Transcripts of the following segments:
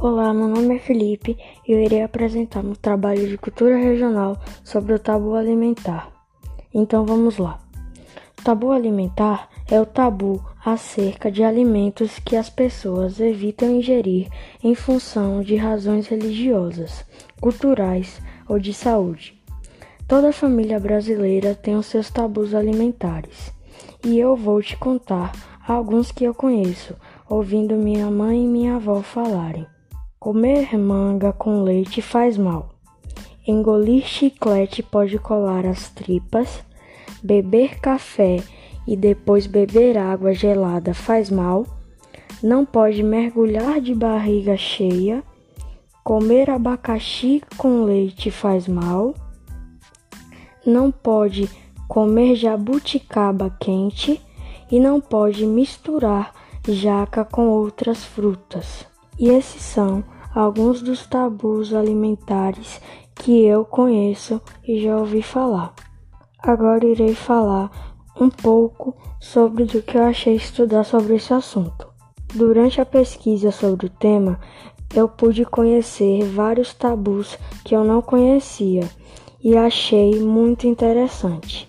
Olá, meu nome é Felipe e eu irei apresentar um trabalho de cultura regional sobre o tabu alimentar. Então vamos lá. Tabu alimentar é o tabu acerca de alimentos que as pessoas evitam ingerir em função de razões religiosas, culturais ou de saúde. Toda família brasileira tem os seus tabus alimentares e eu vou te contar alguns que eu conheço, ouvindo minha mãe e minha avó falarem. Comer manga com leite faz mal. Engolir chiclete pode colar as tripas. Beber café e depois beber água gelada faz mal. Não pode mergulhar de barriga cheia. Comer abacaxi com leite faz mal. Não pode comer jabuticaba quente e não pode misturar jaca com outras frutas. E esses são alguns dos tabus alimentares que eu conheço e já ouvi falar. Agora irei falar um pouco sobre o que eu achei estudar sobre esse assunto. Durante a pesquisa sobre o tema, eu pude conhecer vários tabus que eu não conhecia e achei muito interessante.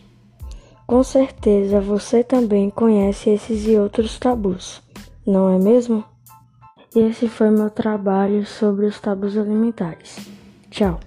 Com certeza você também conhece esses e outros tabus, não é mesmo? Esse foi meu trabalho sobre os tabus alimentares. Tchau.